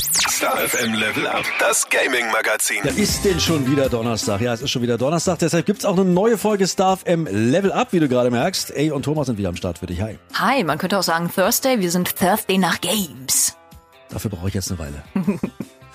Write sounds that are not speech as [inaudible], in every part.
Star FM Level Up, das Gaming Magazin. Ja, ist denn schon wieder Donnerstag? Ja, es ist schon wieder Donnerstag, deshalb gibt's auch eine neue Folge Star FM Level Up, wie du gerade merkst. Ey und Thomas sind wieder am Start für dich. Hi. Hi, man könnte auch sagen Thursday, wir sind Thursday nach Games. Dafür brauche ich jetzt eine Weile. [laughs]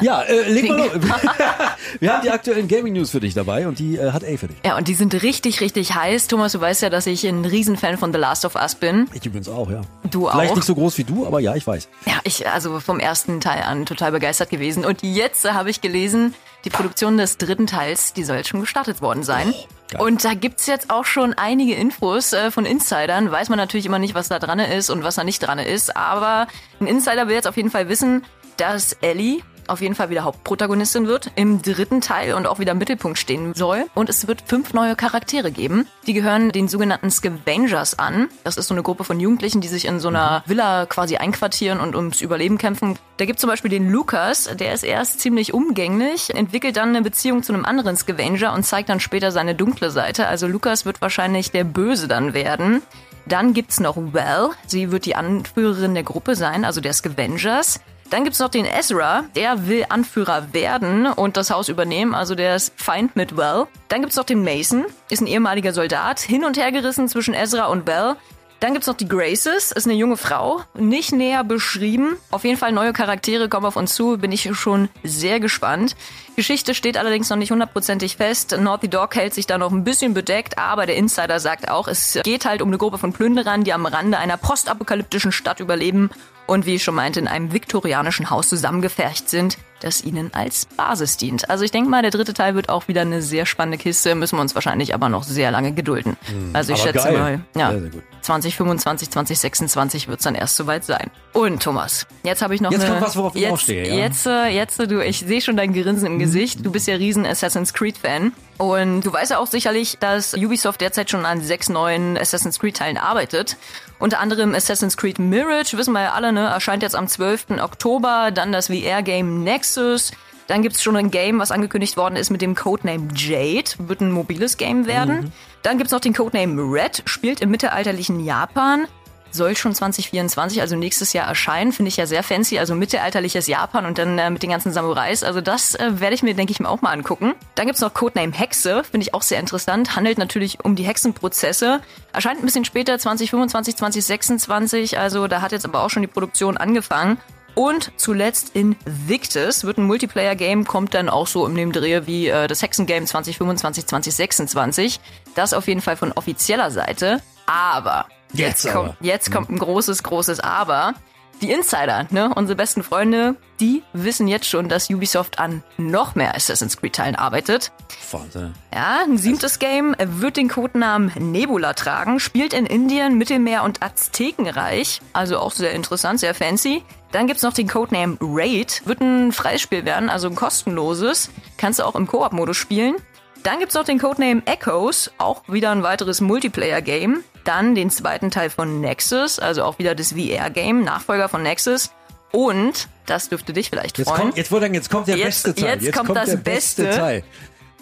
Ja, äh, [laughs] leg mal los. [laughs] Wir haben die aktuellen Gaming News für dich dabei und die äh, hat A für dich. Ja, und die sind richtig, richtig heiß. Thomas, du weißt ja, dass ich ein Riesenfan von The Last of Us bin. Ich übrigens auch, ja. Du Vielleicht auch? nicht so groß wie du, aber ja, ich weiß. Ja, ich also vom ersten Teil an total begeistert gewesen. Und jetzt äh, habe ich gelesen, die Produktion des dritten Teils, die soll jetzt schon gestartet worden sein. geil. und da gibt's jetzt auch schon einige Infos äh, von Insidern. Weiß man natürlich immer nicht, was da dran ist und was da nicht dran ist. Aber ein Insider will jetzt auf jeden Fall wissen, dass Ellie auf jeden Fall wieder Hauptprotagonistin wird im dritten Teil und auch wieder im Mittelpunkt stehen soll. Und es wird fünf neue Charaktere geben. Die gehören den sogenannten Scavengers an. Das ist so eine Gruppe von Jugendlichen, die sich in so einer Villa quasi einquartieren und ums Überleben kämpfen. Da gibt zum Beispiel den Lukas, der ist erst ziemlich umgänglich, entwickelt dann eine Beziehung zu einem anderen Scavenger und zeigt dann später seine dunkle Seite. Also Lukas wird wahrscheinlich der Böse dann werden. Dann gibt's noch Val. Sie wird die Anführerin der Gruppe sein, also der Scavengers. Dann gibt's noch den Ezra, der will Anführer werden und das Haus übernehmen, also der ist Feind mit Val. Dann gibt's noch den Mason, ist ein ehemaliger Soldat, hin und her gerissen zwischen Ezra und Val. Dann gibt's noch die Graces, ist eine junge Frau, nicht näher beschrieben. Auf jeden Fall neue Charaktere kommen auf uns zu, bin ich schon sehr gespannt. Geschichte steht allerdings noch nicht hundertprozentig fest. Naughty Dog hält sich da noch ein bisschen bedeckt, aber der Insider sagt auch, es geht halt um eine Gruppe von Plünderern, die am Rande einer postapokalyptischen Stadt überleben und wie ich schon meinte, in einem viktorianischen Haus zusammengefercht sind, das ihnen als Basis dient. Also ich denke mal, der dritte Teil wird auch wieder eine sehr spannende Kiste, müssen wir uns wahrscheinlich aber noch sehr lange gedulden. also ich aber schätze geil. mal, ja, Sehr, sehr gut. 2025, 2026 wird es dann erst soweit sein. Und Thomas, jetzt habe ich noch Jetzt eine... kommt was, worauf ich jetzt, auch stehe, ja. Jetzt, äh, jetzt, äh, du, ich sehe schon dein Grinsen im Gesicht. Du bist ja riesen Assassin's Creed Fan. Und du weißt ja auch sicherlich, dass Ubisoft derzeit schon an sechs neuen Assassin's Creed Teilen arbeitet. Unter anderem Assassin's Creed Mirage, wissen wir ja alle, ne, erscheint jetzt am 12. Oktober. Dann das VR-Game Nexus. Dann gibt's schon ein Game, was angekündigt worden ist mit dem Codename Jade. Wird ein mobiles Game werden. Dann gibt's noch den Codename Red, spielt im mittelalterlichen Japan. Soll schon 2024, also nächstes Jahr erscheinen. Finde ich ja sehr fancy. Also mittelalterliches Japan und dann äh, mit den ganzen Samurais. Also das äh, werde ich mir, denke ich, mal auch mal angucken. Dann gibt's noch Codename Hexe. Finde ich auch sehr interessant. Handelt natürlich um die Hexenprozesse. Erscheint ein bisschen später, 2025, 2026. Also da hat jetzt aber auch schon die Produktion angefangen. Und zuletzt Invictus wird ein Multiplayer-Game, kommt dann auch so in dem Dreh wie äh, das Hexengame 2025, 2026. Das auf jeden Fall von offizieller Seite. Aber Jetzt jetzt, kommt, jetzt kommt ein großes, großes Aber. Die Insider, ne, unsere besten Freunde, die wissen jetzt schon, dass Ubisoft an noch mehr Assassin's Creed-Teilen arbeitet. Wahnsinn. Ja, ein siebtes Game wird den Codenamen Nebula tragen, spielt in Indien, Mittelmeer und Aztekenreich. Also auch sehr interessant, sehr fancy. Dann gibt's noch den Codename Raid, wird ein Freispiel werden, also ein kostenloses. Kannst du auch im Koop-Modus spielen. Dann gibt's noch den Codename Echoes, auch wieder ein weiteres Multiplayer-Game. Dann den zweiten Teil von Nexus, also auch wieder das VR-Game, Nachfolger von Nexus. Und, das dürfte dich vielleicht Jetzt freuen, kommt, jetzt, jetzt kommt der Jetzt- beste Teil. jetzt kommt das der beste Beste. Teil.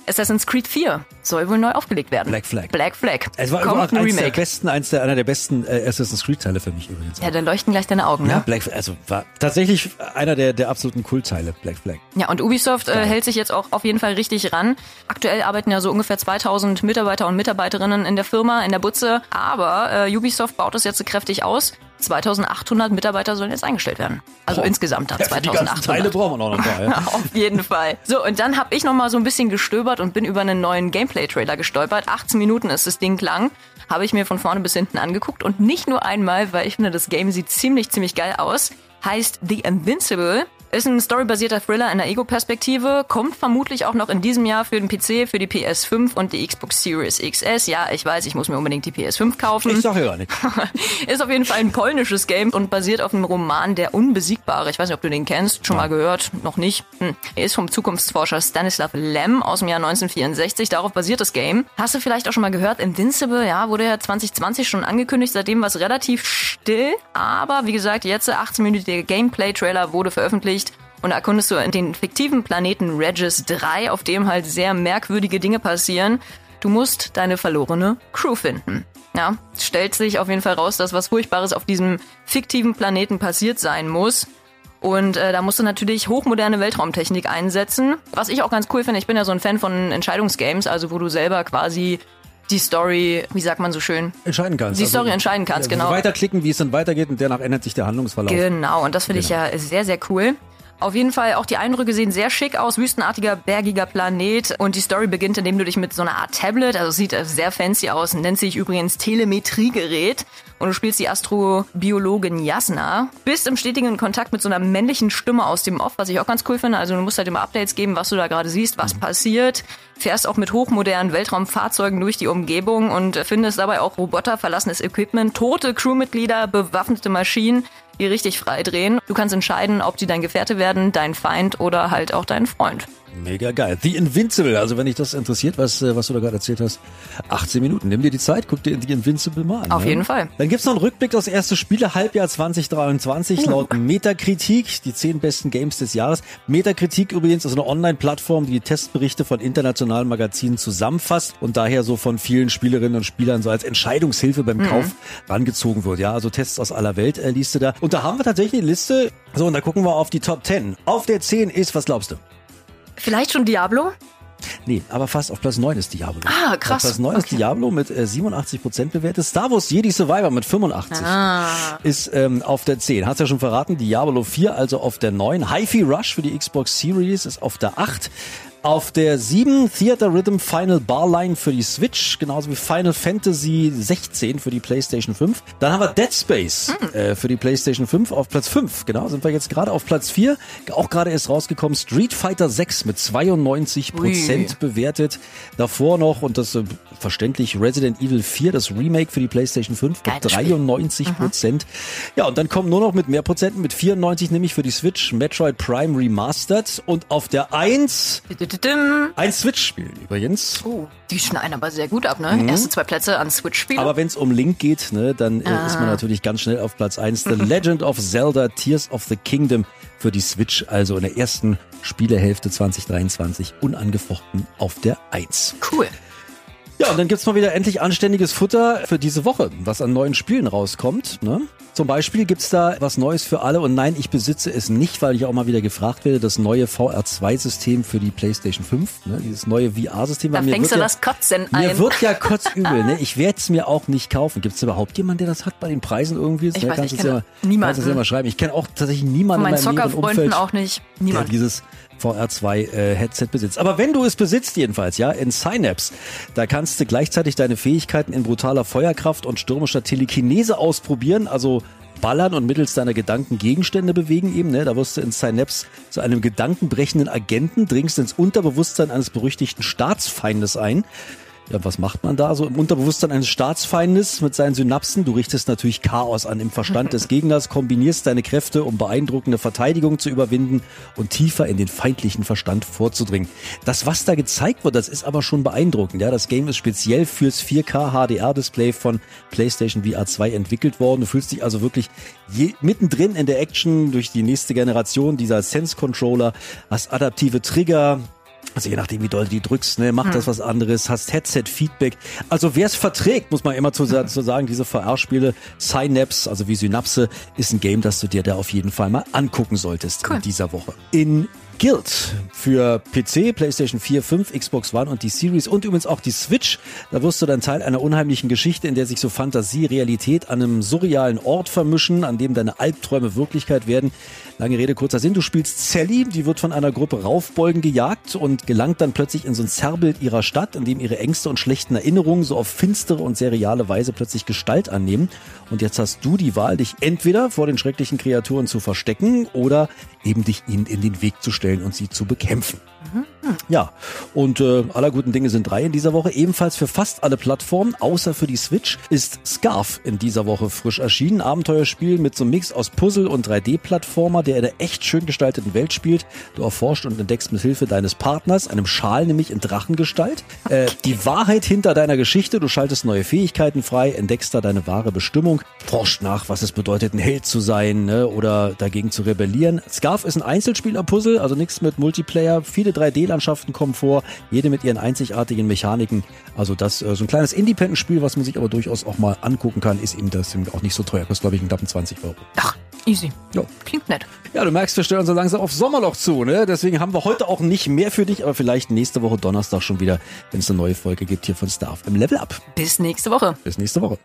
Assassin's Creed 4 soll wohl neu aufgelegt werden. Black Flag. Black Flag. Es war Kommt immer ein eins der Remake. besten, eins der, einer der besten äh, Assassin's Creed Teile für mich übrigens. Ja, da leuchten gleich deine Augen, Ja, ne? Black Flag, also war tatsächlich einer der, der absoluten Kultteile, Black Flag. Ja, und Ubisoft äh, hält sich jetzt auch auf jeden Fall richtig ran. Aktuell arbeiten ja so ungefähr 2000 Mitarbeiter und Mitarbeiterinnen in der Firma, in der Butze. Aber äh, Ubisoft baut das jetzt so kräftig aus. 2800 Mitarbeiter sollen jetzt eingestellt werden. Also Boah. insgesamt da Ja, für die ganzen 2800. Teile brauchen wir noch ein paar. Ja. [laughs] Auf jeden Fall. So, und dann habe ich noch mal so ein bisschen gestöbert und bin über einen neuen Gameplay-Trailer gestolpert. 18 Minuten ist das Ding lang. Habe ich mir von vorne bis hinten angeguckt und nicht nur einmal, weil ich finde, das Game sieht ziemlich, ziemlich geil aus. Heißt The Invincible. Ist ein storybasierter Thriller in der Ego-Perspektive, kommt vermutlich auch noch in diesem Jahr für den PC, für die PS5 und die Xbox Series XS. Ja, ich weiß, ich muss mir unbedingt die PS5 kaufen. Ich sag ja gar nicht. [laughs] Ist auf jeden Fall ein polnisches Game und basiert auf einem Roman Der Unbesiegbare. Ich weiß nicht, ob du den kennst, schon mal gehört, noch nicht. Hm. Er ist vom Zukunftsforscher Stanislav Lem aus dem Jahr 1964. Darauf basiert das Game. Hast du vielleicht auch schon mal gehört, Invincible, ja, wurde ja 2020 schon angekündigt. Seitdem war es relativ still. Aber wie gesagt, jetzt der 18-minütige Gameplay-Trailer wurde veröffentlicht. Und erkundest du den fiktiven Planeten Regis 3, auf dem halt sehr merkwürdige Dinge passieren. Du musst deine verlorene Crew finden. Ja, stellt sich auf jeden Fall raus, dass was Furchtbares auf diesem fiktiven Planeten passiert sein muss. Und äh, da musst du natürlich hochmoderne Weltraumtechnik einsetzen. Was ich auch ganz cool finde, ich bin ja so ein Fan von Entscheidungsgames, also wo du selber quasi die Story, wie sagt man so schön? Entscheiden kannst. Die Story entscheiden kannst, ja, genau. Weiterklicken, wie es dann weitergeht und danach ändert sich der Handlungsverlauf. Genau, und das finde ich ja sehr, sehr cool. Auf jeden Fall, auch die Eindrücke sehen sehr schick aus. Wüstenartiger, bergiger Planet. Und die Story beginnt, indem du dich mit so einer Art Tablet, also sieht sehr fancy aus, nennt sich übrigens Telemetriegerät. Und du spielst die Astrobiologin Jasna. Bist im stetigen Kontakt mit so einer männlichen Stimme aus dem Off, was ich auch ganz cool finde. Also du musst halt immer Updates geben, was du da gerade siehst, was mhm. passiert. Fährst auch mit hochmodernen Weltraumfahrzeugen durch die Umgebung und findest dabei auch Roboter, verlassenes Equipment, tote Crewmitglieder, bewaffnete Maschinen die richtig frei drehen. Du kannst entscheiden, ob die dein Gefährte werden, dein Feind oder halt auch dein Freund. Mega geil. The Invincible, also wenn dich das interessiert, was, äh, was du da gerade erzählt hast, 18 Minuten. Nimm dir die Zeit, guck dir The Invincible mal an. Auf ne? jeden Fall. Dann gibt's noch einen Rückblick aufs erste Spiele Halbjahr 2023 uh. laut Metakritik, die zehn besten Games des Jahres. Metakritik übrigens ist eine Online-Plattform, die Testberichte von internationalen Magazinen zusammenfasst und daher so von vielen Spielerinnen und Spielern so als Entscheidungshilfe beim mhm. Kauf rangezogen wird. Ja, also Tests aus aller Welt äh, liest du da. Und da haben wir tatsächlich eine Liste. So, und da gucken wir auf die Top 10. Auf der 10 ist, was glaubst du? Vielleicht schon Diablo? Nee, aber fast auf Platz 9 ist Diablo. Ah, krass. Auf Platz 9 okay. ist Diablo mit äh, 87% bewertet. Star Wars Jedi Survivor mit 85 ah. ist ähm, auf der 10. Hast ja schon verraten, Diablo 4 also auf der 9. Hi-Fi Rush für die Xbox Series ist auf der 8. Auf der 7 Theater Rhythm Final Barline für die Switch, genauso wie Final Fantasy 16 für die PlayStation 5. Dann haben wir Dead Space hm. äh, für die PlayStation 5 auf Platz 5. Genau, sind wir jetzt gerade auf Platz 4. Auch gerade ist rausgekommen Street Fighter 6 mit 92 Prozent bewertet. Davor noch, und das äh, verständlich, Resident Evil 4, das Remake für die PlayStation 5 mit 93 Prozent. Mhm. Ja, und dann kommen nur noch mit mehr Prozenten, mit 94 nämlich für die Switch Metroid Prime Remastered. Und auf der 1 ein Switch-Spiel übrigens. Oh, die schneiden aber sehr gut ab, ne? Mhm. Erste zwei Plätze an Switch-Spielen. Aber wenn es um Link geht, ne, dann ah. ist man natürlich ganz schnell auf Platz 1. The Legend of Zelda Tears of the Kingdom für die Switch, also in der ersten Spielehälfte 2023 unangefochten auf der 1. Cool. Ja, und dann gibt's mal wieder endlich anständiges Futter für diese Woche, was an neuen Spielen rauskommt. Ne? Zum Beispiel gibt's da was Neues für alle und nein, ich besitze es nicht, weil ich auch mal wieder gefragt werde, das neue VR2-System für die PlayStation 5, ne? dieses neue VR-System. Da fängst du ja, das Kotzen ein. Mir wird ja [laughs] kotzübel, ne? ich werde es mir auch nicht kaufen. Gibt's überhaupt jemanden, der das hat bei den Preisen irgendwie? Ich ne? weiß, kannst ich kenne ja, niemanden. Kannst ja mal schreiben. Ich kenne auch tatsächlich niemanden Von meinen in meinem Umfeld, auch nicht. Niemand. Der dieses VR2 äh, besitzt. Aber wenn du es besitzt jedenfalls, ja, in Synapse, da kannst du gleichzeitig deine Fähigkeiten in brutaler Feuerkraft und stürmischer Telekinese ausprobieren, also ballern und mittels deiner Gedanken Gegenstände bewegen eben. Ne? Da wirst du in Synapse zu einem gedankenbrechenden Agenten, dringst ins Unterbewusstsein eines berüchtigten Staatsfeindes ein. Ja, was macht man da so im Unterbewusstsein eines Staatsfeindes mit seinen Synapsen? Du richtest natürlich Chaos an im Verstand des Gegners, kombinierst deine Kräfte, um beeindruckende Verteidigung zu überwinden und tiefer in den feindlichen Verstand vorzudringen. Das, was da gezeigt wird, das ist aber schon beeindruckend. Ja, das Game ist speziell fürs 4K HDR-Display von PlayStation VR 2 entwickelt worden. Du fühlst dich also wirklich je, mittendrin in der Action durch die nächste Generation dieser Sense-Controller, hast adaptive Trigger, also je nachdem, wie doll du die drückst, ne, macht hm. das was anderes, hast Headset-Feedback. Also wer es verträgt, muss man immer zu, zu sagen, diese VR-Spiele, Synapse, also wie Synapse, ist ein Game, das du dir da auf jeden Fall mal angucken solltest cool. in dieser Woche. In Guild für PC, PlayStation 4, 5, Xbox One und die Series und übrigens auch die Switch. Da wirst du dann Teil einer unheimlichen Geschichte, in der sich so Fantasie, Realität an einem surrealen Ort vermischen, an dem deine Albträume Wirklichkeit werden. Lange Rede, kurzer Sinn. Du spielst Sally, die wird von einer Gruppe Raufbolgen gejagt und gelangt dann plötzlich in so ein Zerrbild ihrer Stadt, in dem ihre Ängste und schlechten Erinnerungen so auf finstere und sehr reale Weise plötzlich Gestalt annehmen. Und jetzt hast du die Wahl, dich entweder vor den schrecklichen Kreaturen zu verstecken oder eben dich ihnen in den Weg zu stellen und sie zu bekämpfen. Mhm. Ja, und äh, aller guten Dinge sind drei in dieser Woche. Ebenfalls für fast alle Plattformen, außer für die Switch, ist Scarf in dieser Woche frisch erschienen. Abenteuerspiel mit so einem Mix aus Puzzle und 3D-Plattformer, der in einer echt schön gestalteten Welt spielt. Du erforscht und entdeckst mit Hilfe deines Partners, einem Schal nämlich in Drachengestalt, äh, die Wahrheit hinter deiner Geschichte. Du schaltest neue Fähigkeiten frei, entdeckst da deine wahre Bestimmung, forscht nach, was es bedeutet, ein Held zu sein ne, oder dagegen zu rebellieren. Scarf ist ein Einzelspieler-Puzzle, also nichts mit Multiplayer. Viele 3D-Landschaften kommen vor, jede mit ihren einzigartigen Mechaniken. Also das äh, so ein kleines Independent-Spiel, was man sich aber durchaus auch mal angucken kann, ist eben das auch nicht so teuer. Kostet, glaube ich, einen knappen 20 Euro. Ach, Easy. Ja. Klingt nett. Ja, du merkst, wir stellen uns so langsam auf Sommerloch zu, ne? Deswegen haben wir heute auch nicht mehr für dich, aber vielleicht nächste Woche Donnerstag schon wieder, wenn es eine neue Folge gibt hier von Star im Level Up. Bis nächste Woche. Bis nächste Woche.